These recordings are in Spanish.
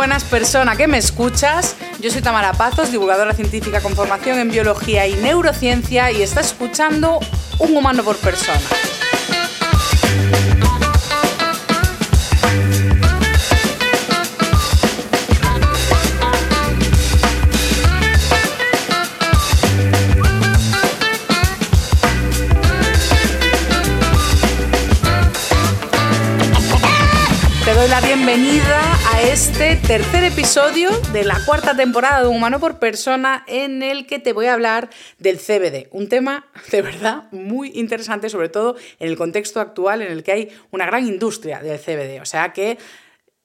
buenas persona que me escuchas. Yo soy Tamara Pazos, divulgadora científica con formación en biología y neurociencia y estás escuchando Un humano por persona. Te doy la bienvenida este tercer episodio de la cuarta temporada de Humano por Persona en el que te voy a hablar del CBD, un tema de verdad muy interesante, sobre todo en el contexto actual en el que hay una gran industria del CBD, o sea que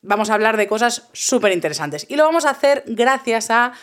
vamos a hablar de cosas súper interesantes. Y lo vamos a hacer gracias a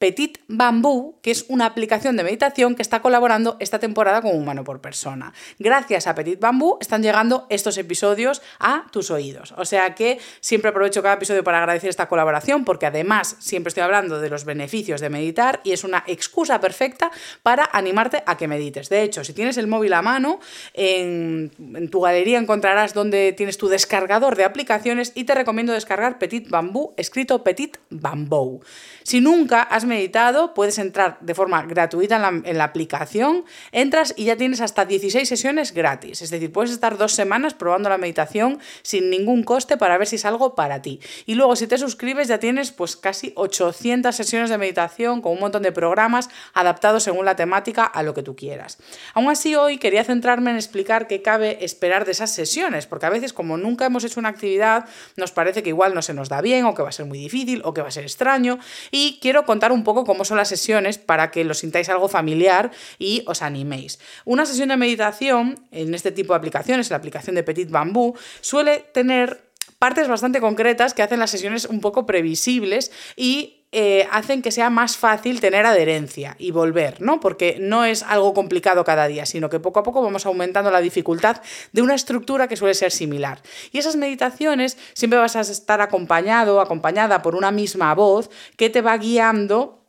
Petit Bambú, que es una aplicación de meditación que está colaborando esta temporada con Humano por Persona. Gracias a Petit Bambú están llegando estos episodios a tus oídos. O sea que siempre aprovecho cada episodio para agradecer esta colaboración porque además siempre estoy hablando de los beneficios de meditar y es una excusa perfecta para animarte a que medites. De hecho, si tienes el móvil a mano, en, tu galería encontrarás donde tienes tu descargador de aplicaciones y te recomiendo descargar Petit Bambú, escrito Petit Bamboo. Si nunca has meditado, puedes entrar de forma gratuita en la, aplicación, entras y ya tienes hasta 16 sesiones gratis. Es decir, puedes estar dos semanas probando la meditación sin ningún coste para ver si es algo para ti. Y luego, si te suscribes, ya tienes pues casi 800 sesiones de meditación con un montón de programas adaptados según la temática a lo que tú quieras. Aún así, hoy quería centrarme en explicar qué cabe esperar de esas sesiones, porque a veces, como nunca hemos hecho una actividad, nos parece que igual no se nos da bien, o que va a ser muy difícil, o que va a ser extraño. Y quiero contar un poco cómo son las sesiones para que lo sintáis algo familiar y os animéis. Una sesión de meditación en este tipo de aplicaciones, la aplicación de Petit Bambú, suele tener partes bastante concretas que hacen las sesiones un poco previsibles y eh, hacen que sea más fácil tener adherencia y volver, ¿no? Porque no es algo complicado cada día, sino que poco a poco vamos aumentando la dificultad de una estructura que suele ser similar. Y esas meditaciones siempre vas a estar acompañado acompañada por una misma voz que te va guiando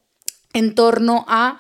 en torno a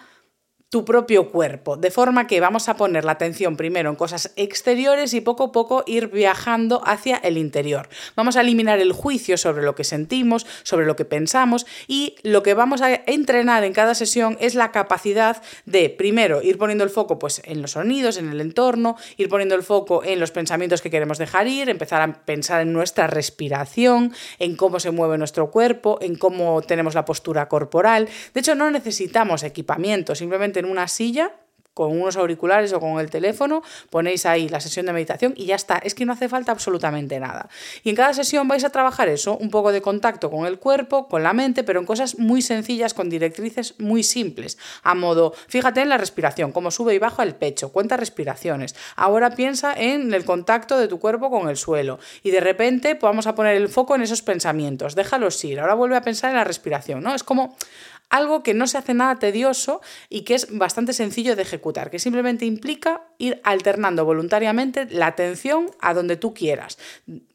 tu propio cuerpo, de forma que vamos a poner la atención primero en cosas exteriores y poco a poco ir viajando hacia el interior. Vamos a eliminar el juicio sobre lo que sentimos, sobre lo que pensamos y lo que vamos a entrenar en cada sesión es la capacidad de primero ir poniendo el foco pues en los sonidos, en el entorno, ir poniendo el foco en los pensamientos que queremos dejar ir, empezar a pensar en nuestra respiración, en cómo se mueve nuestro cuerpo, en cómo tenemos la postura corporal. De hecho, no necesitamos equipamiento, simplemente en una silla con unos auriculares o con el teléfono, ponéis ahí la sesión de meditación y ya está. Es que no hace falta absolutamente nada. Y en cada sesión vais a trabajar eso, un poco de contacto con el cuerpo, con la mente, pero en cosas muy sencillas, con directrices muy simples. A modo, fíjate en la respiración, cómo sube y baja el pecho, cuenta respiraciones. Ahora piensa en el contacto de tu cuerpo con el suelo. Y de repente pues vamos a poner el foco en esos pensamientos. Déjalos ir. Ahora vuelve a pensar en la respiración, ¿no? Es como algo que no se hace nada tedioso y que es bastante sencillo de ejecutar, que simplemente implica ir alternando voluntariamente la atención a donde tú quieras.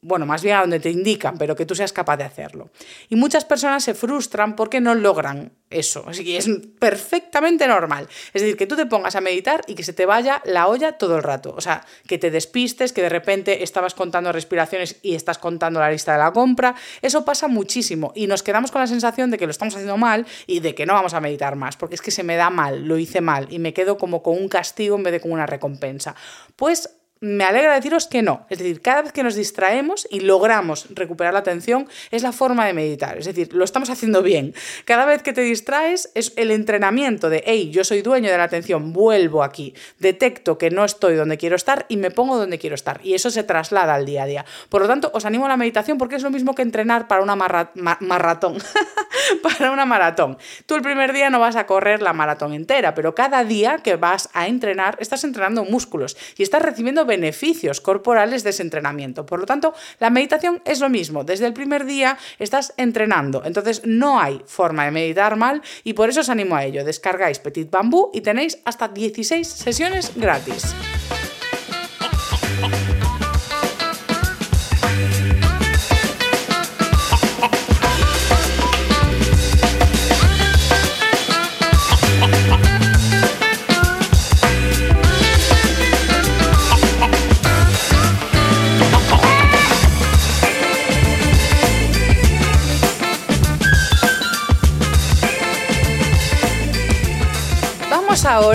Bueno, más bien a donde te indican, pero que tú seas capaz de hacerlo. Y muchas personas se frustran porque no logran eso. Así que es perfectamente normal. Es decir, que tú te pongas a meditar y que se te vaya la olla todo el rato. O sea, que te despistes, que de repente estabas contando respiraciones y estás contando la lista de la compra. Eso pasa muchísimo y nos quedamos con la sensación de que lo estamos haciendo mal y de que no vamos a meditar más, porque es que se me da mal, lo hice mal y me quedo como con un castigo en vez de con una recompensa. Pues me alegra deciros que no. Es decir, cada vez que nos distraemos y logramos recuperar la atención, es la forma de meditar. Es decir, lo estamos haciendo bien. Cada vez que te distraes es el entrenamiento de, hey, yo soy dueño de la atención, vuelvo aquí, detecto que no estoy donde quiero estar y me pongo donde quiero estar. Y eso se traslada al día a día. Por lo tanto, os animo a la meditación porque es lo mismo que entrenar para una maratón. para una maratón. Tú el primer día no vas a correr la maratón entera, pero cada día que vas a entrenar, estás entrenando músculos y estás recibiendo beneficios corporales de ese entrenamiento. Por lo tanto, la meditación es lo mismo. Desde el primer día estás entrenando. Entonces, no hay forma de meditar mal y por eso os animo a ello. Descargáis Petit Bambú y tenéis hasta 16 sesiones gratis.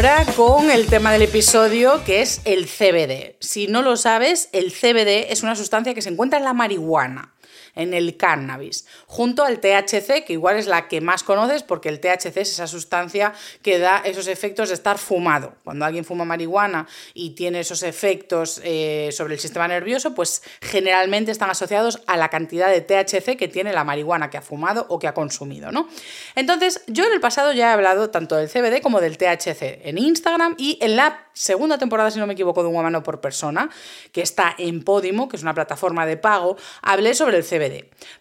Ahora con el tema del episodio que es el CBD. Si no lo sabes, el CBD es una sustancia que se encuentra en la marihuana en el cannabis, junto al THC, que igual es la que más conoces porque el THC es esa sustancia que da esos efectos de estar fumado. Cuando alguien fuma marihuana y tiene esos efectos eh, sobre el sistema nervioso, pues generalmente están asociados a la cantidad de THC que tiene la marihuana que ha fumado o que ha consumido, ¿no? Entonces, yo en el pasado ya he hablado tanto del CBD como del THC en Instagram y en la segunda temporada, si no me equivoco, de Un Humano por Persona, que está en Podimo, que es una plataforma de pago, hablé sobre el CBD.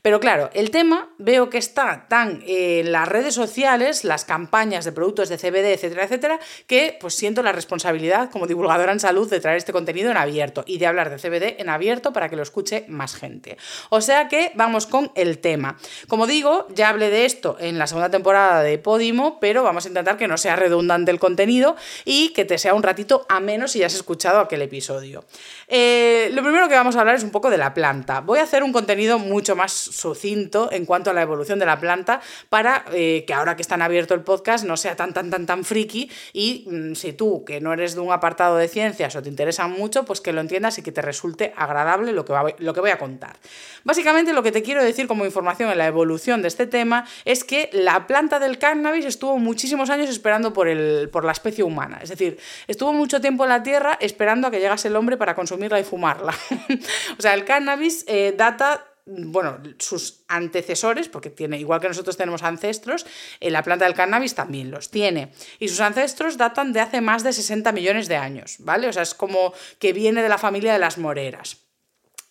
Pero claro, el tema veo que está tan en las redes sociales, las campañas de productos de CBD, etcétera, etcétera, que pues siento la responsabilidad como divulgadora en salud de traer este contenido en abierto y de hablar de CBD en abierto para que lo escuche más gente. O sea que vamos con el tema. Como digo, ya hablé de esto en la segunda temporada de Podimo, pero vamos a intentar que no sea redundante el contenido y que te sea un ratito a menos si ya has escuchado aquel episodio. Eh, lo primero que vamos a hablar es un poco de la planta. Voy a hacer un contenido mucho más sucinto en cuanto a la evolución de la planta para eh, que ahora que están abierto el podcast no sea tan, tan, tan, tan friki y mm, si tú, que no eres de un apartado de ciencias o te interesa mucho, pues que lo entiendas y que te resulte agradable lo que, lo que voy a contar. Básicamente lo que te quiero decir como información en la evolución de este tema es que la planta del cannabis estuvo muchísimos años esperando por, el, por la especie humana. Es decir, estuvo mucho tiempo en la Tierra esperando a que llegase el hombre para consumirla y fumarla. o sea, el cannabis eh, data bueno, sus antecesores, porque tiene, igual que nosotros tenemos ancestros, en la planta del cannabis también los tiene. Y sus ancestros datan de hace más de 60 millones de años, ¿vale? O sea, es como que viene de la familia de las moreras.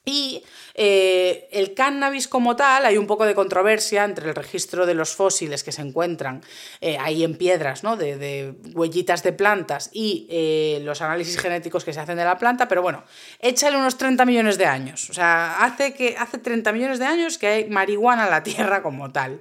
Y eh, el cannabis como tal, hay un poco de controversia entre el registro de los fósiles que se encuentran eh, ahí en piedras, ¿no? de, huellitas de plantas y eh, los análisis genéticos que se hacen de la planta, pero bueno, échale unos 30 millones de años. O sea, hace, que, hace 30 millones de años que hay marihuana en la Tierra como tal.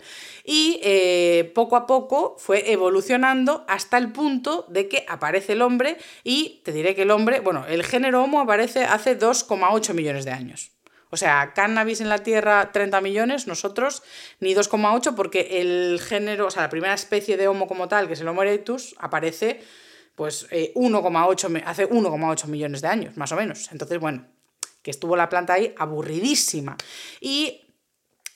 Y poco a poco fue evolucionando hasta el punto de que aparece el hombre y te diré que el hombre, bueno, el género Homo aparece hace 2,8 millones de años. O sea, cannabis en la Tierra 30 millones, nosotros ni 2,8 porque el género, o sea, la primera especie de Homo como tal, que es el Homo erectus, aparece pues 1,8 eh, hace 1,8 millones de años, más o menos. Entonces, bueno, que estuvo la planta ahí aburridísima. Y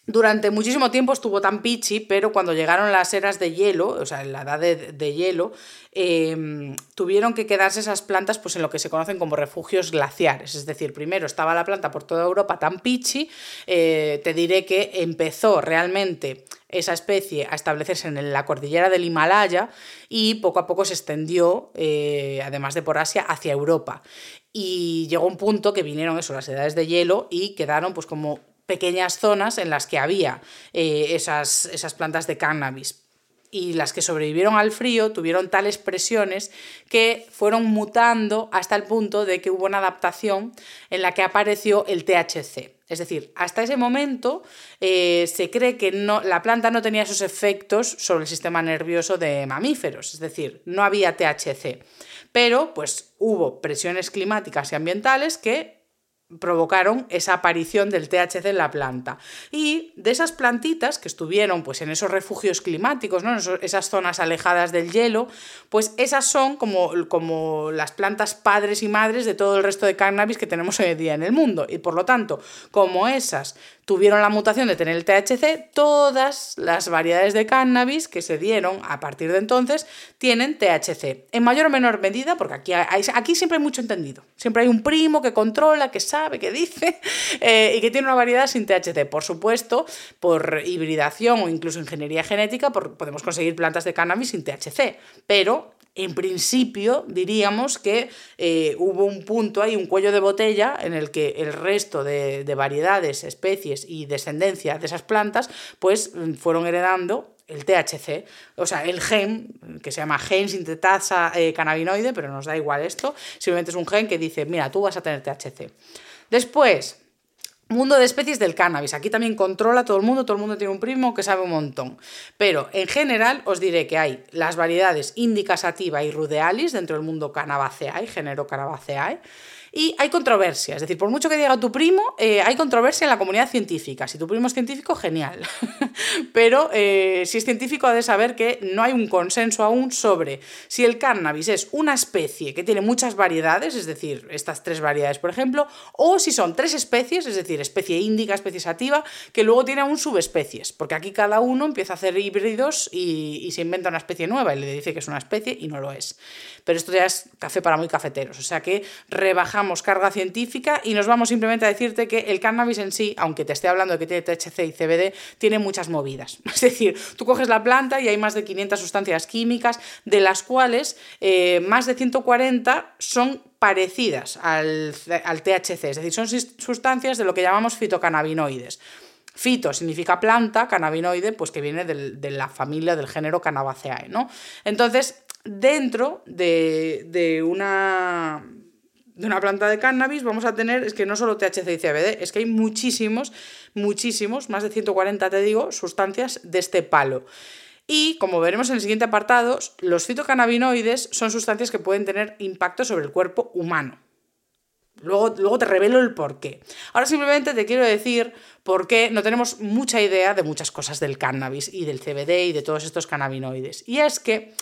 durante muchísimo tiempo estuvo tan pichi, pero cuando llegaron las eras de hielo, o sea, en la edad de, hielo, em, tuvieron que quedarse esas plantas pues, en lo que se conocen como refugios glaciares. Es decir, primero estaba la planta por toda Europa tan pichi, eh, te diré que empezó realmente esa especie a establecerse en la cordillera del Himalaya y poco a poco se extendió, eh, además de por Asia, hacia Europa. Y llegó un punto que vinieron eso, las edades de hielo y quedaron pues como pequeñas zonas en las que había eh, esas, esas plantas de cannabis y las que sobrevivieron al frío tuvieron tales presiones que fueron mutando hasta el punto de que hubo una adaptación en la que apareció el THC. Es decir, hasta ese momento eh, se cree que no, la planta no tenía esos efectos sobre el sistema nervioso de mamíferos, es decir, no había THC. Pero pues hubo presiones climáticas y ambientales que provocaron esa aparición del THC en la planta. Y de esas plantitas que estuvieron pues, en esos refugios climáticos, ¿no? esas zonas alejadas del hielo, pues esas son como, como las plantas padres y madres de todo el resto de cannabis que tenemos hoy en día en el mundo. Y por lo tanto, como esas tuvieron la mutación de tener el THC, todas las variedades de cannabis que se dieron a partir de entonces tienen THC. En mayor o menor medida, porque aquí, aquí siempre hay mucho entendido. Siempre hay un primo que controla, que sabe, que dice, eh, y que tiene una variedad sin THC. Por supuesto, por hibridación o incluso ingeniería genética, podemos conseguir plantas de cannabis sin THC. Pero en principio diríamos que eh, hubo un punto ahí, un cuello de botella, en el que el resto de, de, variedades, especies y descendencia de esas plantas, pues fueron heredando el THC, o sea, el gen, que se llama gen sintetasa eh, cannabinoide, pero nos da igual esto, simplemente es un gen que dice, mira, tú vas a tener THC. Después, Mundo de especies del cannabis. Aquí también controla todo el mundo, todo el mundo tiene un primo que sabe un montón. Pero en general os diré que hay las variedades Indica sativa y rudealis dentro del mundo Cannabaceae, género Cannabaceae. Y hay controversia, es decir, por mucho que diga tu primo, eh, hay controversia en la comunidad científica. Si tu primo es científico, genial. Pero eh, si es científico, ha de saber que no hay un consenso aún sobre si el cannabis es una especie que tiene muchas variedades, es decir, estas tres variedades, por ejemplo, o si son tres especies, es decir, especie índica, especie sativa, que luego tiene aún subespecies, porque aquí cada uno empieza a hacer híbridos y, y se inventa una especie nueva y le dice que es una especie y no lo es. Pero esto ya es café para muy cafeteros, o sea que rebajamos carga científica y nos vamos simplemente a decirte que el cannabis en sí, aunque te esté hablando de que tiene THC y CBD, tiene muchas movidas. Es decir, tú coges la planta y hay más de 500 sustancias químicas, de las cuales eh, más de 140 son parecidas al, al THC, es decir, son sustancias de lo que llamamos fitocannabinoides. Fito significa planta, cannabinoide, pues que viene de la familia del género Cannabaceae, ¿no? Entonces, dentro de, de, una, de una planta de cannabis vamos a tener, es que no solo THC y CBD, es que hay muchísimos, muchísimos, más de 140 te digo, sustancias de este palo. Y como veremos en el siguiente apartado, los fitocannabinoides son sustancias que pueden tener impacto sobre el cuerpo humano. Luego, luego te revelo el por qué. Ahora simplemente te quiero decir por qué no tenemos mucha idea de muchas cosas del cannabis y del CBD y de todos estos cannabinoides. Y es que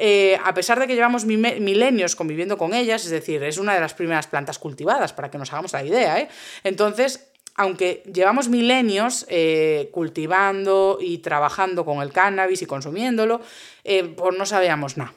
eh, a pesar de que llevamos milenios conviviendo con ellas, es decir, es una de las primeras plantas cultivadas, para que nos hagamos la idea, ¿eh? entonces aunque llevamos milenios eh, cultivando y trabajando con el cannabis y consumiéndolo, pues no sabíamos nada.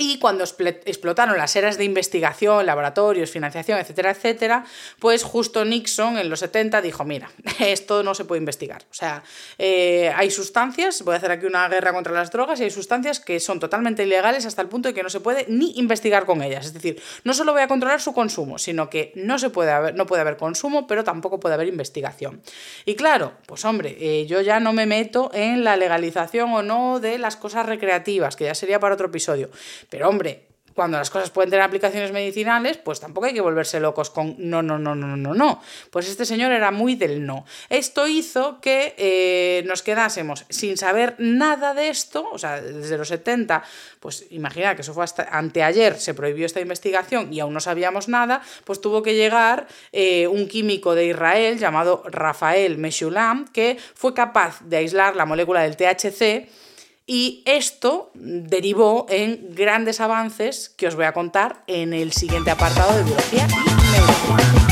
Y cuando explotaron las eras de investigación, laboratorios, financiación, etcétera, etcétera, pues justo Nixon en los 70 dijo, mira, esto no se puede investigar. O sea, eh, hay sustancias, voy a hacer aquí una guerra contra las drogas, y hay sustancias que son totalmente ilegales hasta el punto de que no se puede ni investigar con ellas. Es decir, no solo voy a controlar su consumo, sino que no, se puede haber, no puede haber consumo, pero tampoco puede haber investigación. Y claro, pues hombre, eh, yo ya no me meto en la legalización o no de las cosas recreativas, que ya sería para otro episodio. Pero hombre, cuando las cosas pueden tener aplicaciones medicinales, pues tampoco hay que volverse locos con no, no, no, no, no, no. Pues este señor era muy del no. Esto hizo que eh, nos quedásemos sin saber nada de esto, o sea, desde los 70, pues imagina que eso fue hasta anteayer, se prohibió esta investigación y aún no sabíamos nada, pues tuvo que llegar eh, un químico de Israel llamado Rafael Meshulam, que fue capaz de aislar la molécula del THC y esto derivó en grandes avances que os voy a contar en el siguiente apartado de biología y.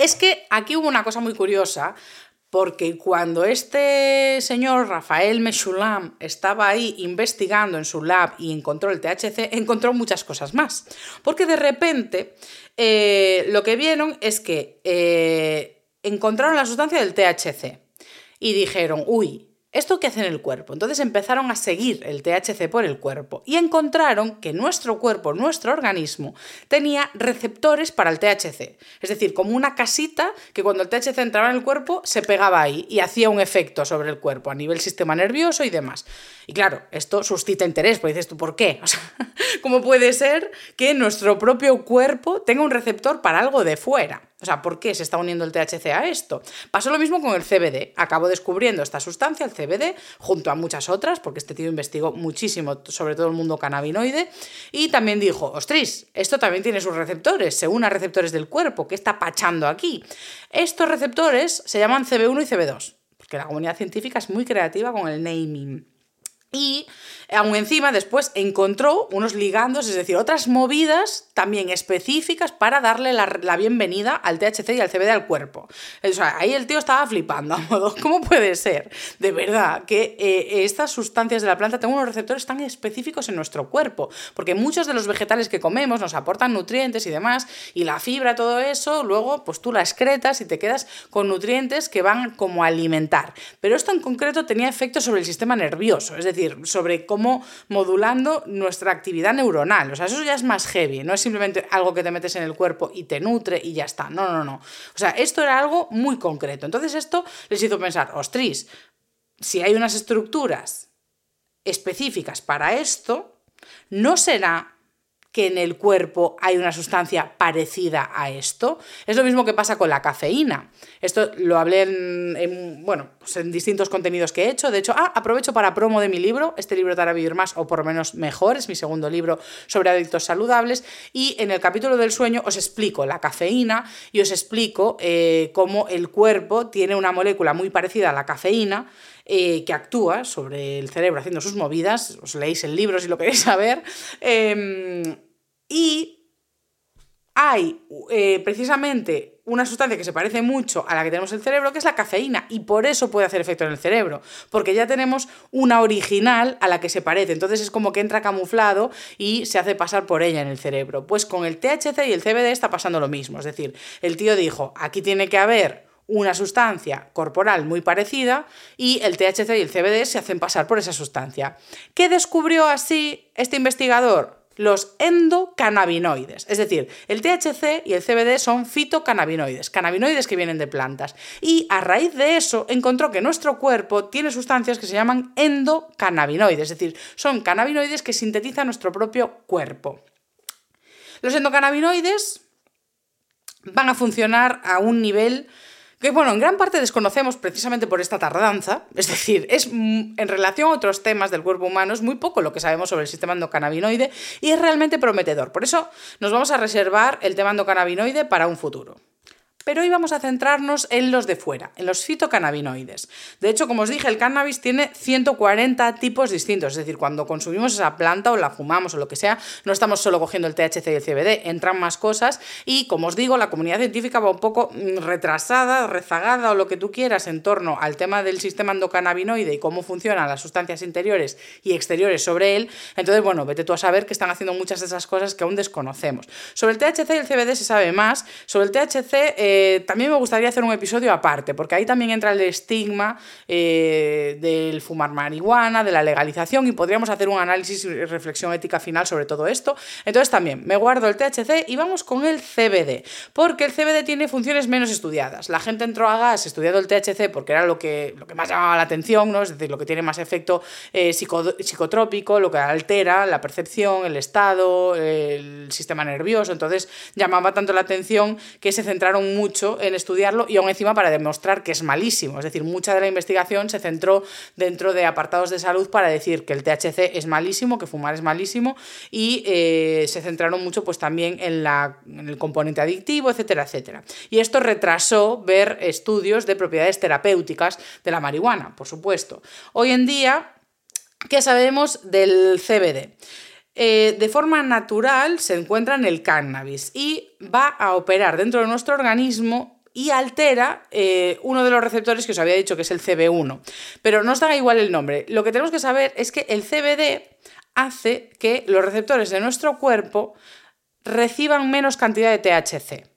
Es que aquí hubo una cosa muy curiosa, porque cuando este señor Rafael Meshulam estaba ahí investigando en su lab y encontró el THC, encontró muchas cosas más. Porque de repente eh, lo que vieron es que eh, encontraron la sustancia del THC y dijeron, uy, ¿Esto qué hace en el cuerpo? Entonces empezaron a seguir el THC por el cuerpo y encontraron que nuestro cuerpo, nuestro organismo, tenía receptores para el THC. Es decir, como una casita que cuando el THC entraba en el cuerpo se pegaba ahí y hacía un efecto sobre el cuerpo a nivel sistema nervioso y demás. Y claro, esto suscita interés, porque dices tú, ¿por qué? ¿cómo puede ser que nuestro propio cuerpo tenga un receptor para algo de fuera? O sea, ¿por qué se está uniendo el THC a esto? Pasó lo mismo con el CBD. Acabó descubriendo esta sustancia, el CBD, junto a muchas otras, porque este tío investigó muchísimo sobre todo el mundo cannabinoide, y también dijo, ostris, esto también tiene sus receptores, se une a receptores del cuerpo, ¿qué está pachando aquí? Estos receptores se llaman CB1 y CB2, porque la comunidad científica es muy creativa con el naming. Y aún encima después encontró unos ligandos, es decir, otras movidas también específicas para darle la, bienvenida al THC y al CBD al cuerpo. O sea, ahí el tío estaba flipando, a modo, ¿cómo puede ser? De verdad, que eh, estas sustancias de la planta tienen unos receptores tan específicos en nuestro cuerpo, porque muchos de los vegetales que comemos nos aportan nutrientes y demás, y la fibra, todo eso, luego pues tú la excretas y te quedas con nutrientes que van como a alimentar. Pero esto en concreto tenía efectos sobre el sistema nervioso, es decir, sobre cómo modulando nuestra actividad neuronal. O sea, eso ya es más heavy, no es simplemente algo que te metes en el cuerpo y te nutre y ya está. No, no, no. O sea, esto era algo muy concreto. Entonces esto les hizo pensar, ostras, si hay unas estructuras específicas para esto, ¿no será que en el cuerpo hay una sustancia parecida a esto. Es lo mismo que pasa con la cafeína. Esto lo hablé en, bueno, pues en distintos contenidos que he hecho. De hecho, ah, aprovecho para promo de mi libro. Este libro te vivir más o por lo menos mejor. Es mi segundo libro sobre adictos saludables. Y en el capítulo del sueño os explico la cafeína y os explico eh, cómo el cuerpo tiene una molécula muy parecida a la cafeína eh, que actúa sobre el cerebro haciendo sus movidas, os leéis el libro si lo queréis saber, em, y hay eh, precisamente una sustancia que se parece mucho a la que tenemos en el cerebro, que es la cafeína, y por eso puede hacer efecto en el cerebro, porque ya tenemos una original a la que se parece, entonces es como que entra camuflado y se hace pasar por ella en el cerebro. Pues con el THC y el CBD está pasando lo mismo, es decir, el tío dijo, aquí tiene que haber una sustancia corporal muy parecida y el THC y el CBD se hacen pasar por esa sustancia. ¿Qué descubrió así este investigador? Los endocannabinoides, es decir, el THC y el CBD son fitocannabinoides, cannabinoides que vienen de plantas. Y a raíz de eso encontró que nuestro cuerpo tiene sustancias que se llaman endocannabinoides, es decir, son cannabinoides que sintetiza nuestro propio cuerpo. Los endocannabinoides van a funcionar a un nivel que bueno, en gran parte desconocemos precisamente por esta tardanza, es decir, es en relación a otros temas del cuerpo humano es muy poco lo que sabemos sobre el sistema endocannabinoide y es realmente prometedor. Por eso nos vamos a reservar el tema endocannabinoide para un futuro. Pero hoy vamos a centrarnos en los de fuera, en los fitocannabinoides. De hecho, como os dije, el cannabis tiene 140 tipos distintos, es decir, cuando consumimos esa planta o la fumamos o lo que sea, no estamos solo cogiendo el THC y el CBD, entran más cosas y, como os digo, la comunidad científica va un poco mm, retrasada, rezagada o lo que tú quieras en torno al tema del sistema endocannabinoide y cómo funcionan las sustancias interiores y exteriores sobre él. Entonces, bueno, vete tú a saber que están haciendo muchas de esas cosas que aún desconocemos. Sobre el THC y el CBD se sabe más. Sobre el THC... Eh, también me gustaría hacer un episodio aparte, porque ahí también entra el estigma eh, del fumar marihuana, de la legalización, y podríamos hacer un análisis y reflexión ética final sobre todo esto. Entonces también me guardo el THC y vamos con el CBD, porque el CBD tiene funciones menos estudiadas. La gente entró a gas estudiando el THC porque era lo que, lo que más llamaba la atención, ¿no? es decir, lo que tiene más efecto eh, psicotrópico, lo que altera la percepción, el estado, el sistema nervioso. Entonces llamaba tanto la atención que se centraron mucho en estudiarlo y aún encima para demostrar que es malísimo. Es decir, mucha de la investigación se centró dentro de apartados de salud para decir que el THC es malísimo, que fumar es malísimo y eh, se centraron mucho pues también en, la, en el componente adictivo, etcétera, etcétera. Y esto retrasó ver estudios de propiedades terapéuticas de la marihuana, por supuesto. Hoy en día, ¿qué sabemos del CBD? Eh, de forma natural se encuentra en el cannabis y va a operar dentro de nuestro organismo y altera eh, uno de los receptores que os había dicho que es el CB1. Pero no os da igual el nombre. Lo que tenemos que saber es que el CBD hace que los receptores de nuestro cuerpo reciban menos cantidad de THC.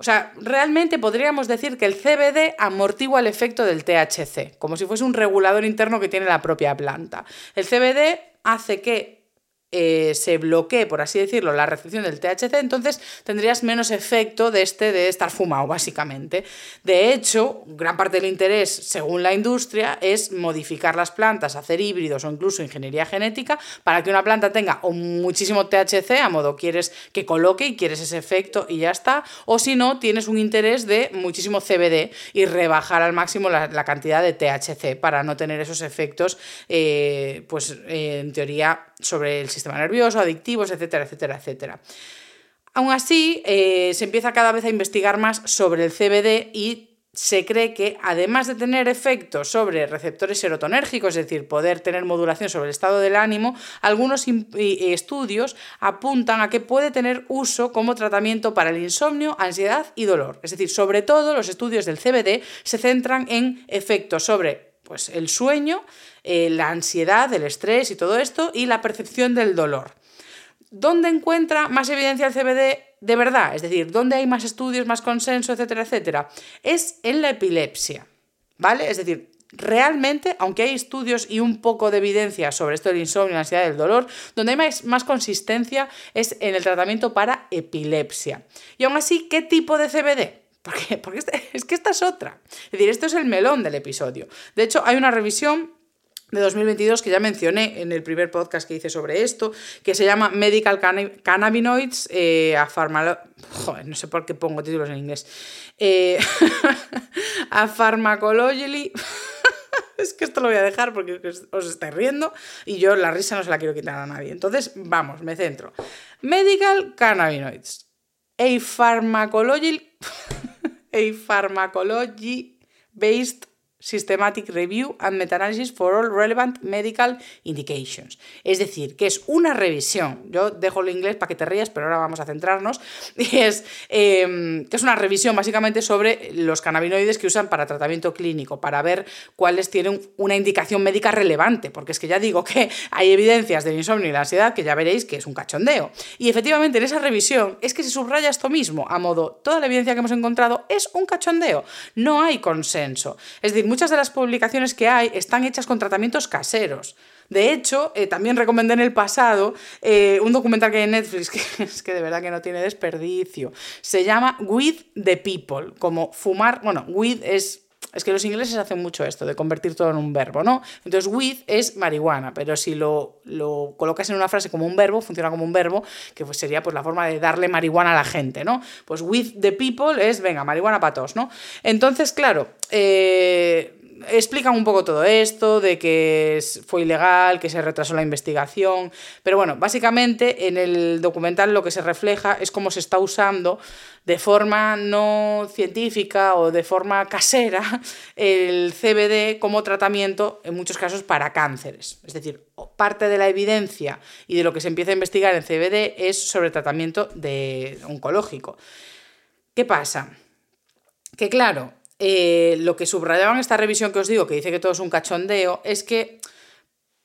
O sea, realmente podríamos decir que el CBD amortigua el efecto del THC, como si fuese un regulador interno que tiene la propia planta. El CBD hace que eh, se bloquee, por así decirlo, la recepción del THC, entonces tendrías menos efecto de este de estar fumado, básicamente. De hecho, gran parte del interés, según la industria, es modificar las plantas, hacer híbridos o incluso ingeniería genética para que una planta tenga o muchísimo THC, a modo quieres que coloque y quieres ese efecto y ya está, o si no, tienes un interés de muchísimo CBD y rebajar al máximo la, cantidad de THC para no tener esos efectos, eh, pues eh, en teoría sobre el sistema nervioso, adictivos, etcétera, etcétera, etcétera. Aún así, eh, se empieza cada vez a investigar más sobre el CBD y se cree que además de tener efectos sobre receptores serotonérgicos, es decir, poder tener modulación sobre el estado del ánimo, algunos estudios apuntan a que puede tener uso como tratamiento para el insomnio, ansiedad y dolor. Es decir, sobre todo los estudios del CBD se centran en efectos sobre pues, el sueño, eh, la ansiedad, el estrés y todo esto, y la percepción del dolor. ¿Dónde encuentra más evidencia el CBD de verdad? Es decir, ¿dónde hay más estudios, más consenso, etcétera, etcétera? Es en la epilepsia, ¿vale? Es decir, realmente, aunque hay estudios y un poco de evidencia sobre esto del insomnio, la ansiedad el dolor, donde hay más, más, consistencia es en el tratamiento para epilepsia. Y aún así, ¿qué tipo de CBD? Porque, este, es que esta es otra. Es decir, esto es el melón del episodio. De hecho, hay una revisión de 2022 que ya mencioné en el primer podcast que hice sobre esto, que se llama Medical Cannabinoids eh, a Joder, no sé por qué pongo títulos en inglés. Eh, a Pharmacology... es que esto lo voy a dejar porque os estáis riendo y yo la risa no se la quiero quitar a nadie. Entonces, vamos, me centro. Medical Cannabinoids. A Pharmacology... a Pharmacology Based Systematic Review and Meta-Analysis for All Relevant Medical Indications. Es decir, que es una revisión, yo dejo el inglés para que te rías, pero ahora vamos a centrarnos, y es em, que es una revisión básicamente sobre los cannabinoides que usan para tratamiento clínico, para ver cuáles tienen una indicación médica relevante, porque es que ya digo que hay evidencias del insomnio y la ansiedad que ya veréis que es un cachondeo. Y efectivamente en esa revisión es que se subraya esto mismo, a modo, toda la evidencia que hemos encontrado es un cachondeo, no hay consenso. Es decir, muchas de las publicaciones que hay están hechas con tratamientos caseros. De hecho, eh, también recomendé en el pasado eh, un documental que hay en Netflix, que es que de verdad que no tiene desperdicio. Se llama With the People, como fumar, bueno, with es es que los ingleses hacen mucho esto, de convertir todo en un verbo, ¿no? Entonces, with es marihuana, pero si lo, lo, colocas en una frase como un verbo, funciona como un verbo, que pues sería pues la forma de darle marihuana a la gente, ¿no? Pues with the people es, venga, marihuana para todos, ¿no? Entonces, claro, eh, explican un poco todo esto, de que fue ilegal, que se retrasó la investigación, pero bueno, básicamente en el documental lo que se refleja es cómo se está usando de forma no científica o de forma casera el CBD como tratamiento en muchos casos para cánceres. Es decir, parte de la evidencia y de lo que se empieza a investigar en CBD es sobre tratamiento de oncológico. ¿Qué pasa? Que claro, eh, lo que subrayaban en esta revisión que os digo, que dice que todo es un cachondeo, es que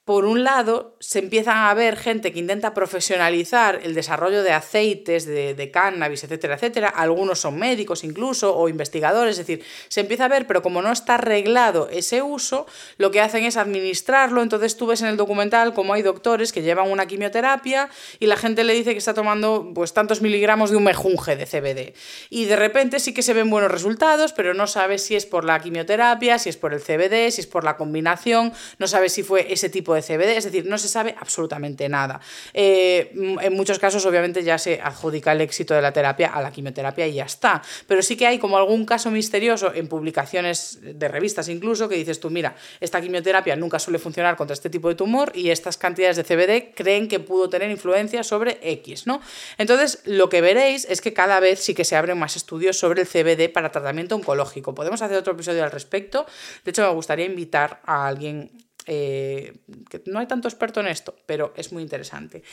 por un lado, se empiezan a ver gente que intenta profesionalizar el desarrollo de aceites, de, cannabis, etcétera, etcétera. Algunos son médicos incluso o investigadores, es decir, se empieza a ver, pero como no está arreglado ese uso, lo que hacen es administrarlo. Entonces tú ves en el documental como hay doctores que llevan una quimioterapia y la gente le dice que está tomando pues tantos miligramos de un mejunje de CBD. Y de repente sí que se ven buenos resultados, pero no sabes si es por la quimioterapia, si es por el CBD, si es por la combinación, no sabes si fue ese tipo de CBD, es decir, no se sabe absolutamente nada. Eh, en muchos casos, obviamente, ya se adjudica el éxito de la terapia a la quimioterapia y ya está. Pero sí que hay como algún caso misterioso en publicaciones de revistas incluso que dices tú, mira, esta quimioterapia nunca suele funcionar contra este tipo de tumor y estas cantidades de CBD creen que pudo tener influencia sobre X, ¿no? Entonces, lo que veréis es que cada vez sí que se abren más estudios sobre el CBD para tratamiento oncológico. Podemos hacer otro episodio al respecto. De hecho, me gustaría invitar a alguien eh, que no hay tanto experto en esto, pero es muy interesante.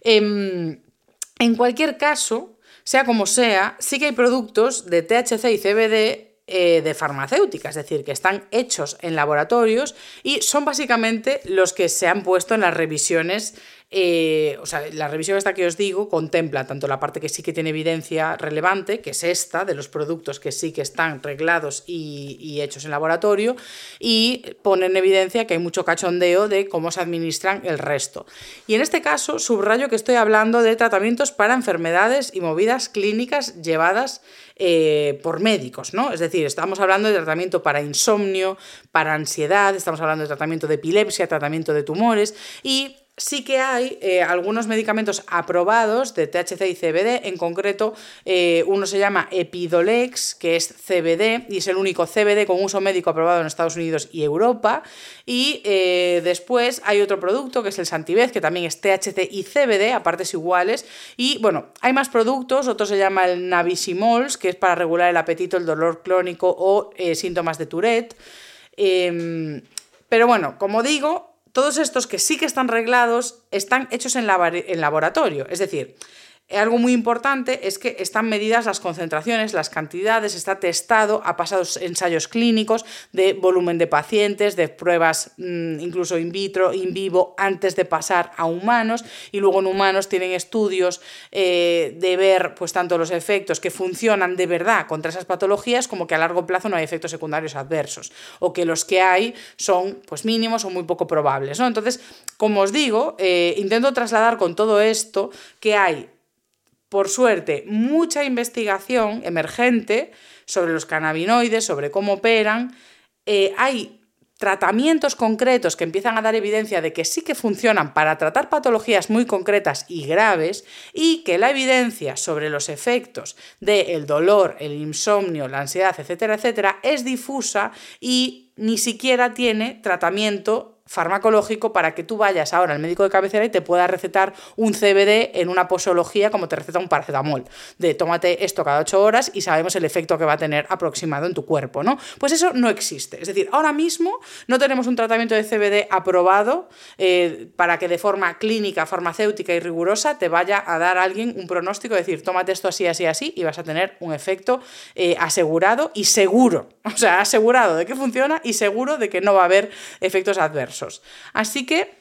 Em, en cualquier caso, sea como sea, sí que hay productos de THC y CBD eh, de farmacéutica, es decir, que están hechos en laboratorios y son básicamente los que se han puesto en las revisiones eh, o sea, la revisión esta que os digo contempla tanto la parte que sí que tiene evidencia relevante, que es esta, de los productos que sí que están reglados y, hechos en laboratorio, y pone en evidencia que hay mucho cachondeo de cómo se administran el resto. Y en este caso, subrayo que estoy hablando de tratamientos para enfermedades y movidas clínicas llevadas eh, por médicos, ¿no? Es decir, estamos hablando de tratamiento para insomnio, para ansiedad, estamos hablando de tratamiento de epilepsia, tratamiento de tumores y sí que hay eh, algunos medicamentos aprobados de THC y CBD, en concreto eh, uno se llama Epidolex, que es CBD y es el único CBD con uso médico aprobado en Estados Unidos y Europa, y eh, después hay otro producto que es el Santivez, que también es THC y CBD a partes iguales, y bueno, hay más productos, otro se llama el Navissimols, que es para regular el apetito, el dolor crónico o síntomas de Tourette. Em, pero bueno, como digo, todos estos que sí que están reglados están hechos en, laboratorio. Es decir, algo muy importante es que están medidas las concentraciones, las cantidades, está testado, ha pasado ensayos clínicos de volumen de pacientes, de pruebas mm, incluso in vitro, in vivo, antes de pasar a humanos y luego en humanos tienen estudios eh, de ver pues tanto los efectos que funcionan de verdad contra esas patologías como que a largo plazo no hay efectos secundarios adversos o que los que hay son pues mínimos o muy poco probables. ¿no? Entonces, como os digo, eh, intento trasladar con todo esto que hay por suerte, mucha investigación emergente sobre los cannabinoides, sobre cómo operan. Eh, hay tratamientos concretos que empiezan a dar evidencia de que sí que funcionan para tratar patologías muy concretas y graves y que la evidencia sobre los efectos del dolor, el insomnio, la ansiedad, etcétera, etcétera, es difusa y ni siquiera tiene tratamiento farmacológico para que tú vayas ahora al médico de cabecera y te pueda recetar un CBD en una posología como te receta un paracetamol, de tómate esto cada ocho horas y sabemos el efecto que va a tener aproximado en tu cuerpo, ¿no? Pues eso no existe. Es decir, ahora mismo no tenemos un tratamiento de CBD aprobado eh, para que de forma clínica, farmacéutica y rigurosa te vaya a dar alguien un pronóstico, decir, tómate esto así, así, así y vas a tener un efecto eh, asegurado y seguro. O sea, asegurado de que funciona y seguro de que no va a haber efectos adversos. Así que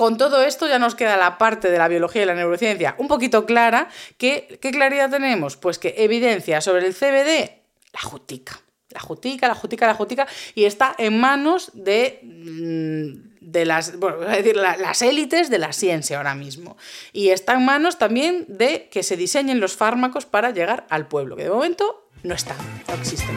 con todo esto ya nos queda la parte de la biología y la neurociencia un poquito clara. ¿Qué, claridad tenemos? Pues que evidencia sobre el CBD, la jutica. La jutica, la jutica, la jutica, y está en manos de, mm, las élites de la ciencia ahora mismo. Y está en manos también de que se diseñen los fármacos para llegar al pueblo, que de momento no están, no existen.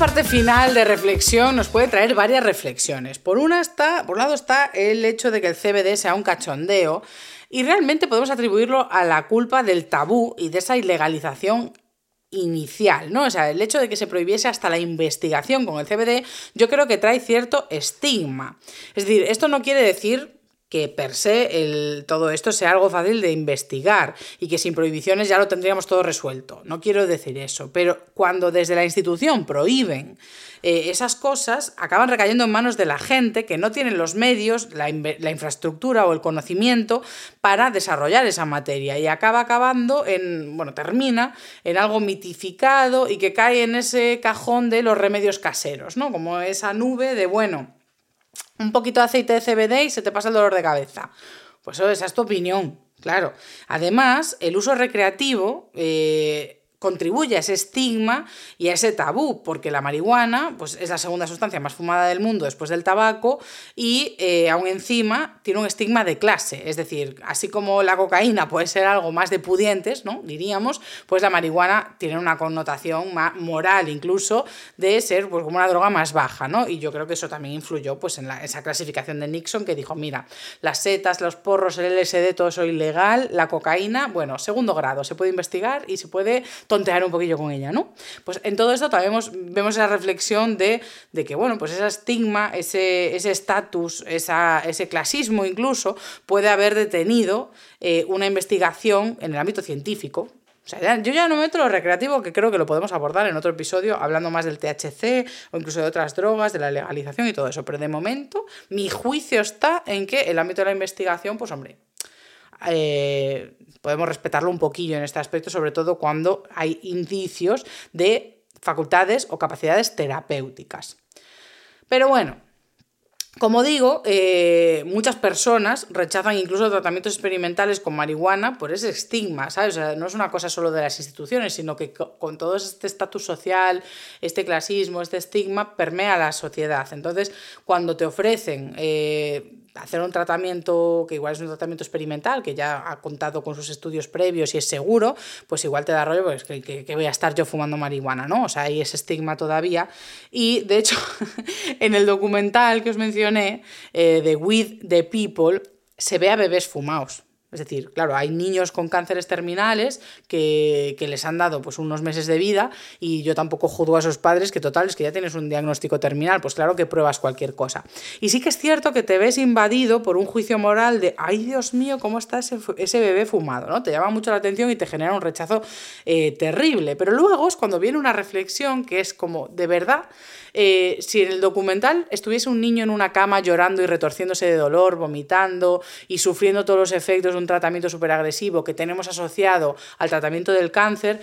Parte final de reflexión nos puede traer varias reflexiones. Por, una está, por un lado está el hecho de que el CBD sea un cachondeo y realmente podemos atribuirlo a la culpa del tabú y de esa ilegalización inicial, ¿no? O sea, el hecho de que se prohibiese hasta la investigación con el CBD, yo creo que trae cierto estigma. Es decir, esto no quiere decir que per se el, todo esto sea algo fácil de investigar y que sin prohibiciones ya lo tendríamos todo resuelto. No quiero decir eso, pero cuando desde la institución prohíben eh, esas cosas, acaban recayendo en manos de la gente que no tienen los medios, la, la, infraestructura o el conocimiento para desarrollar esa materia y acaba acabando en, bueno, termina en algo mitificado y que cae en ese cajón de los remedios caseros, ¿no? Como esa nube de, bueno, un poquito de aceite de CBD y se te pasa el dolor de cabeza. Pues eso, esa es tu opinión, claro. Además, el uso recreativo, eh, contribuye a ese estigma y a ese tabú, porque la marihuana pues, es la segunda sustancia más fumada del mundo después del tabaco y eh, aún encima tiene un estigma de clase, es decir, así como la cocaína puede ser algo más de pudientes, ¿no? diríamos, pues la marihuana tiene una connotación más moral incluso de ser pues, como una droga más baja, ¿no? y yo creo que eso también influyó pues, en esa clasificación de Nixon que dijo, mira, las setas, los porros, el LSD, todo eso ilegal, la cocaína, bueno, segundo grado, se puede investigar y se puede tontear un poquillo con ella, ¿no? Pues en todo esto también vemos, esa reflexión de, que, bueno, pues ese estigma, ese estatus, ese clasismo incluso, puede haber detenido eh, una investigación en el ámbito científico, o sea, yo ya no meto lo recreativo, que creo que lo podemos abordar en otro episodio, hablando más del THC o incluso de otras drogas, de la legalización y todo eso. Pero de momento, mi juicio está en que el ámbito de la investigación, pues hombre, eh, podemos respetarlo un poquillo en este aspecto, sobre todo cuando hay indicios de facultades o capacidades terapéuticas. Pero bueno, como digo, eh, muchas personas rechazan incluso tratamientos experimentales con marihuana por ese estigma, ¿sabes? O sea, no es una cosa solo de las instituciones, sino que con todo este estatus social, este clasismo, este estigma, permea la sociedad. Entonces, cuando te ofrecen eh, hacer un tratamiento que igual es un tratamiento experimental, que ya ha contado con sus estudios previos y es seguro, pues igual te da rollo, pues que, voy a estar yo fumando marihuana, ¿no? O sea, hay ese estigma todavía. Y de hecho, en el documental que os mencioné, eh, de With the People, se ve a bebés fumados. Es decir, claro, hay niños con cánceres terminales que, les han dado pues, unos meses de vida y yo tampoco juzgo a esos padres que total es que ya tienes un diagnóstico terminal, pues claro que pruebas cualquier cosa. Y sí que es cierto que te ves invadido por un juicio moral de, ay Dios mío, ¿cómo está ese, bebé fumado? ¿no? Te llama mucho la atención y te genera un rechazo eh, terrible. Pero luego es cuando viene una reflexión que es como, de verdad, eh, si en el documental estuviese un niño en una cama llorando y retorciéndose de dolor, vomitando y sufriendo todos los efectos un tratamiento súper agresivo que tenemos asociado al tratamiento del cáncer,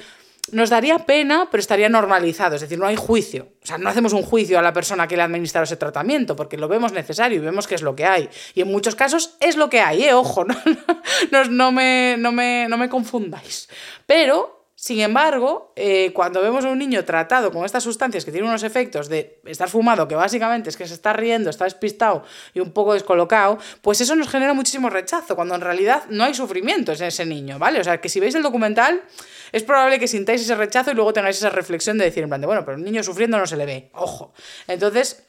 nos daría pena, pero estaría normalizado, es decir, no hay juicio. O sea, no hacemos un juicio a la persona que le ha administrado ese tratamiento, porque lo vemos necesario y vemos que es lo que hay. Y en muchos casos es lo que hay, ¿eh? Ojo, no, no, me, no, me, no me confundáis. Pero sin embargo, eh, cuando vemos a un niño tratado con estas sustancias que tienen unos efectos de estar fumado, que básicamente es que se está riendo, está despistado y un poco descolocado, pues eso nos genera muchísimo rechazo, cuando en realidad no hay sufrimiento en ese niño, ¿vale? O sea, que si veis el documental, es probable que sintáis ese rechazo y luego tengáis esa reflexión de decir, en plan, de, bueno, pero el niño sufriendo no se le ve, ojo. Entonces,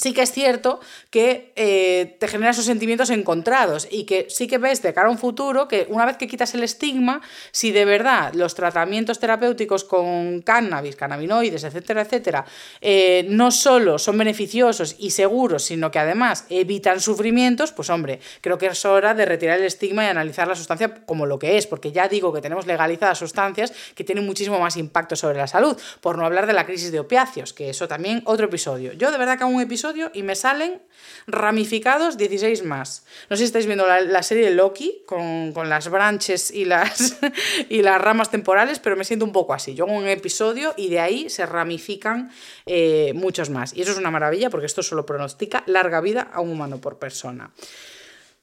sí que es cierto que eh, te genera esos sentimientos encontrados y que sí que ves de cara a un futuro que una vez que quitas el estigma, si de verdad los tratamientos terapéuticos con cannabis, cannabinoides, etcétera, etcétera, eh, no solo son beneficiosos y seguros, sino que además evitan sufrimientos, pues hombre, creo que es hora de retirar el estigma y analizar la sustancia como lo que es, porque ya digo que tenemos legalizadas sustancias que tienen muchísimo más impacto sobre la salud, por no hablar de la crisis de opiáceos, que eso también otro episodio. Yo de verdad que hago un episodio y me salen ramificados 16 más. No sé si estáis viendo la, serie de Loki con, las branches y las, y las ramas temporales, pero me siento un poco así. Yo hago un episodio y de ahí se ramifican eh, muchos más. Y eso es una maravilla porque esto solo pronostica larga vida a un humano por persona.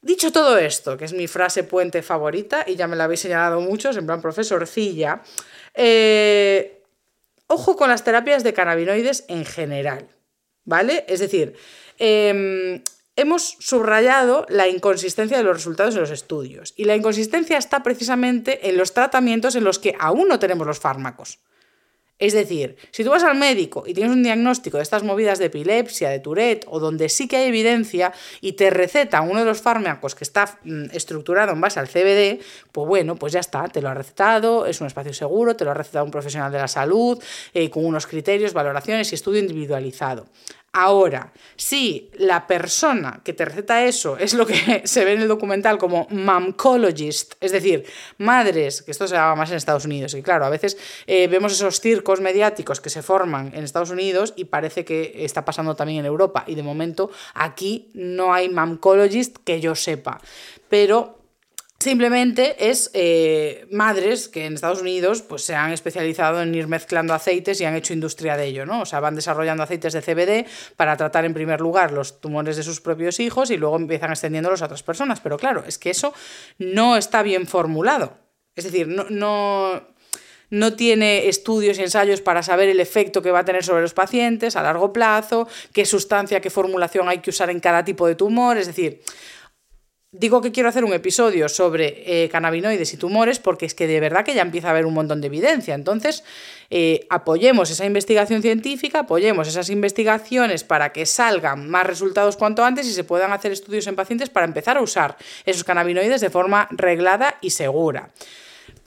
Dicho todo esto, que es mi frase puente favorita y ya me la habéis señalado muchos, en plan profesorcilla, eh, ojo con las terapias de cannabinoides en general. ¿Vale? Es decir, em, hemos subrayado la inconsistencia de los resultados de los estudios y la inconsistencia está precisamente en los tratamientos en los que aún no tenemos los fármacos. Es decir, si tú vas al médico y tienes un diagnóstico de estas movidas de epilepsia, de Tourette, o donde sí que hay evidencia y te receta uno de los fármacos que está mm, estructurado en base al CBD, pues bueno, pues ya está, te lo ha recetado, es un espacio seguro, te lo ha recetado un profesional de la salud, eh, con unos criterios, valoraciones y estudio individualizado. Ahora, si la persona que te receta eso es lo que se ve en el documental como mamcologist, es decir, madres, que esto se llama más en Estados Unidos, y claro, a veces eh, vemos esos circos mediáticos que se forman en Estados Unidos y parece que está pasando también en Europa, y de momento aquí no hay mamcologist que yo sepa, pero Simplemente es eh, madres que en Estados Unidos pues, se han especializado en ir mezclando aceites y han hecho industria de ello, ¿no? O sea, van desarrollando aceites de CBD para tratar en primer lugar los tumores de sus propios hijos y luego empiezan extendiéndolos a otras personas. Pero claro, es que eso no está bien formulado. Es decir, no, no no tiene estudios y ensayos para saber el efecto que va a tener sobre los pacientes a largo plazo, qué sustancia, qué formulación hay que usar en cada tipo de tumor, es decir, Digo que quiero hacer un episodio sobre eh, cannabinoides y tumores porque es que de verdad que ya empieza a haber un montón de evidencia. Entonces, eh, apoyemos esa investigación científica, apoyemos esas investigaciones para que salgan más resultados cuanto antes y se puedan hacer estudios en pacientes para empezar a usar esos cannabinoides de forma reglada y segura.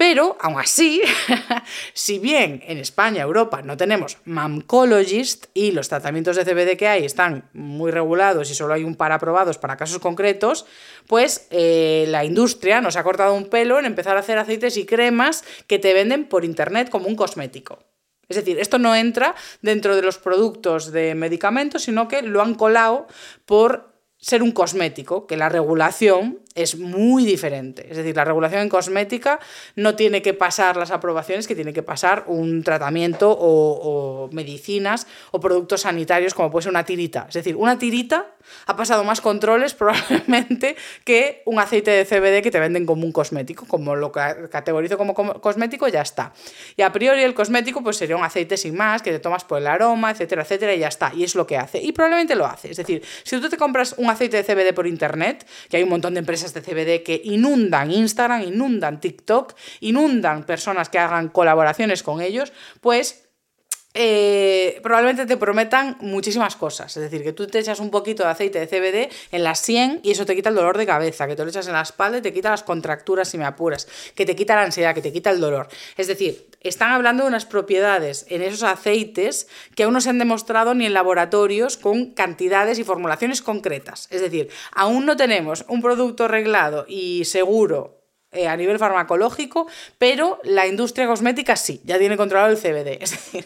Pero, aún así, si bien en España, Europa, no tenemos mamcologist y los tratamientos de CBD que hay están muy regulados y solo hay un par aprobados para casos concretos, pues eh, la industria nos ha cortado un pelo en empezar a hacer aceites y cremas que te venden por internet como un cosmético. Es decir, esto no entra dentro de los productos de medicamentos, sino que lo han colado por ser un cosmético, que la regulación es muy diferente. Es decir, la regulación en cosmética no tiene que pasar las aprobaciones que tiene que pasar un tratamiento o, medicinas o productos sanitarios como puede ser una tirita. Es decir, una tirita ha pasado más controles probablemente que un aceite de CBD que te venden como un cosmético, como lo categorizo como cosmético, ya está. Y a priori el cosmético pues sería un aceite sin más, que te tomas por el aroma, etcétera, etcétera, y ya está. Y es lo que hace. Y probablemente lo hace. Es decir, si tú te compras un aceite de CBD por internet, que hay un montón de empresas de CBD que inundan Instagram, inundan TikTok, inundan personas que hagan colaboraciones con ellos, pues eh, probablemente te prometan muchísimas cosas. Es decir, que tú te echas un poquito de aceite de CBD en la 100 y eso te quita el dolor de cabeza, que te lo echas en la espalda y te quita las contracturas si me apuras, que te quita la ansiedad, que te quita el dolor. Es decir, están hablando de unas propiedades en esos aceites que aún no se han demostrado ni en laboratorios con cantidades y formulaciones concretas. Es decir, aún no tenemos un producto arreglado y seguro eh, a nivel farmacológico, pero la industria cosmética sí, ya tiene controlado el CBD. Es decir,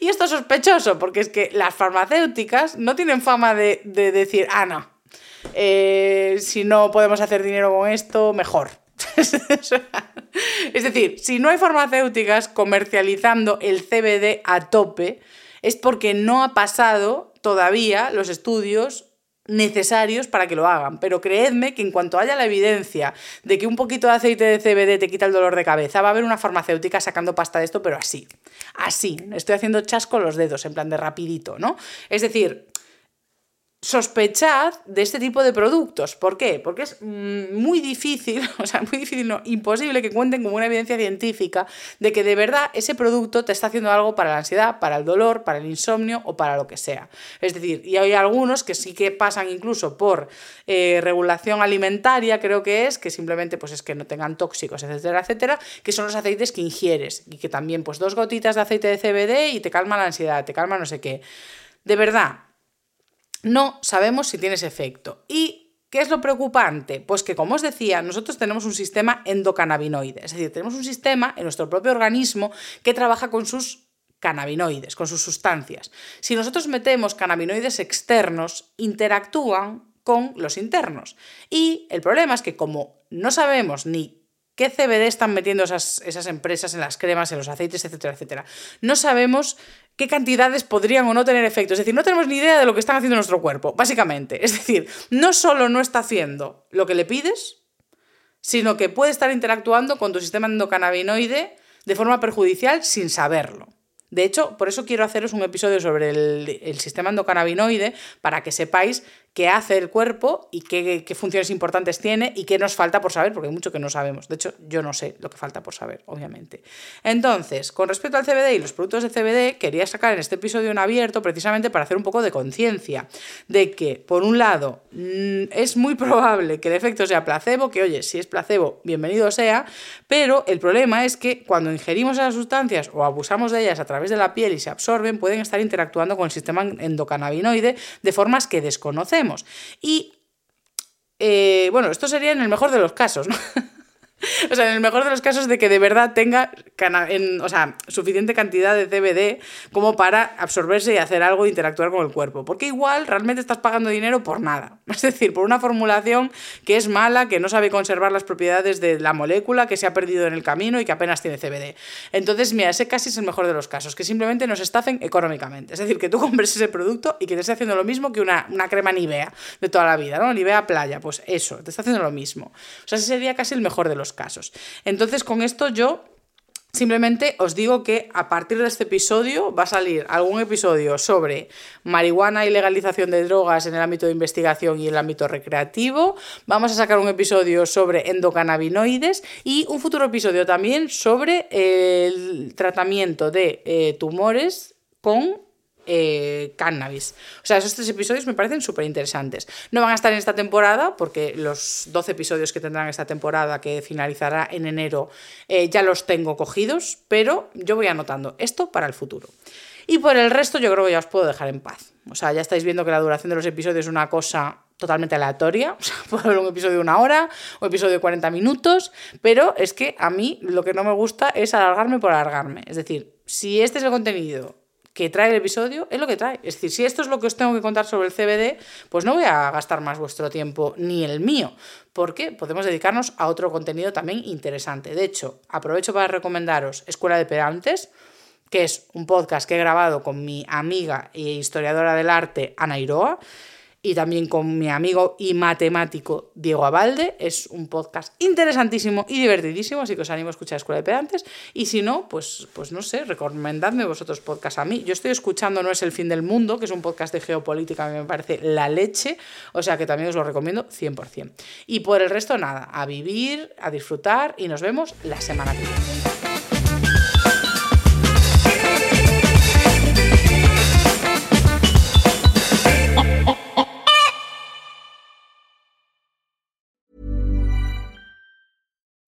y esto es sospechoso, porque es que las farmacéuticas no tienen fama de, decir, ah, no, eh, si no podemos hacer dinero con esto, mejor. es decir, si no hay farmacéuticas comercializando el CBD a tope, es porque no ha pasado todavía los estudios necesarios para que lo hagan. Pero creedme que en cuanto haya la evidencia de que un poquito de aceite de CBD te quita el dolor de cabeza, va a haber una farmacéutica sacando pasta de esto, pero así. Así. Estoy haciendo chasco los dedos, en plan de rapidito, ¿no? Es decir, sospechad de este tipo de productos. ¿Por qué? Porque es mm, muy difícil, o sea, muy difícil, no, imposible que cuenten con una evidencia científica de que de verdad ese producto te está haciendo algo para la ansiedad, para el dolor, para el insomnio o para lo que sea. Es decir, y hay algunos que sí que pasan incluso por eh, regulación alimentaria, creo que es, que simplemente pues es que no tengan tóxicos, etcétera, etcétera, que son los aceites que ingieres y que también pues dos gotitas de aceite de CBD y te calma la ansiedad, te calma no sé qué. De verdad, no sabemos si tiene ese efecto. ¿Y qué es lo preocupante? Pues que, como os decía, nosotros tenemos un sistema endocannabinoide, es decir, tenemos un sistema en nuestro propio organismo que trabaja con sus cannabinoides, con sus sustancias. Si nosotros metemos cannabinoides externos, interactúan con los internos. Y el problema es que como no sabemos ni qué CBD están metiendo esas, esas, empresas en las cremas, en los aceites, etcétera, etcétera. No sabemos qué cantidades podrían o no tener efecto. Es decir, no tenemos ni idea de lo que están haciendo nuestro cuerpo, básicamente. Es decir, no solo no está haciendo lo que le pides, sino que puede estar interactuando con tu sistema endocannabinoide de forma perjudicial sin saberlo. De hecho, por eso quiero haceros un episodio sobre el, el sistema endocannabinoide para que sepáis qué hace el cuerpo y qué, funciones importantes tiene y qué nos falta por saber, porque hay mucho que no sabemos. De hecho, yo no sé lo que falta por saber, obviamente. Entonces, con respecto al CBD y los productos de CBD, quería sacar en este episodio un abierto precisamente para hacer un poco de conciencia de que, por un lado, mm, es muy probable que el efecto sea placebo, que oye, si es placebo, bienvenido sea, pero el problema es que cuando ingerimos esas sustancias o abusamos de ellas a través de la piel y se absorben, pueden estar interactuando con el sistema endocannabinoide de formas que desconocemos. Y eh, bueno, esto sería en el mejor de los casos, ¿no? O sea, en el mejor de los casos de que de verdad tenga o sea, suficiente cantidad de CBD como para absorberse y hacer algo e interactuar con el cuerpo. Porque igual realmente estás pagando dinero por nada. Es decir, por una formulación que es mala, que no sabe conservar las propiedades de la molécula, que se ha perdido en el camino y que apenas tiene CBD. Entonces, mira, ese casi es el mejor de los casos, que simplemente nos estafen económicamente. Es decir, que tú compres ese producto y que te esté haciendo lo mismo que una, una crema Nivea de toda la vida, ¿no? Nivea playa, pues eso, te está haciendo lo mismo. O sea, ese sería casi el mejor de los casos. Entonces, con esto yo Simplemente os digo que a partir de este episodio va a salir algún episodio sobre marihuana y legalización de drogas en el ámbito de investigación y el ámbito recreativo. Vamos a sacar un episodio sobre endocannabinoides y un futuro episodio también sobre el tratamiento de eh, tumores con eh, cannabis. O sea, esos tres episodios me parecen súper interesantes. No van a estar en esta temporada porque los 12 episodios que tendrán esta temporada, que finalizará en enero, eh, ya los tengo cogidos, pero yo voy anotando esto para el futuro. Y por el resto yo creo que ya os puedo dejar en paz. O sea, ya estáis viendo que la duración de los episodios es una cosa totalmente aleatoria. O sea, puedo ver un episodio de una hora, un episodio de 40 minutos, pero es que a mí lo que no me gusta es alargarme por alargarme. Es decir, si este es el contenido que trae el episodio es lo que trae. Es decir, si esto es lo que os tengo que contar sobre el CBD, pues no voy a gastar más vuestro tiempo ni el mío, porque podemos dedicarnos a otro contenido también interesante. De hecho, aprovecho para recomendaros Escuela de Pedantes, que es un podcast que he grabado con mi amiga e historiadora del arte, Ana Iroa y también con mi amigo y matemático Diego Abalde. Es un podcast interesantísimo y divertidísimo, así que os animo a escuchar Escuela de Pedantes. Y si no, pues, pues no sé, recomendadme vosotros podcast a mí. Yo estoy escuchando No es el fin del mundo, que es un podcast de geopolítica, mí me parece la leche, o sea que también os lo recomiendo 100%. Y por el resto, nada, a vivir, a disfrutar y nos vemos la semana que viene.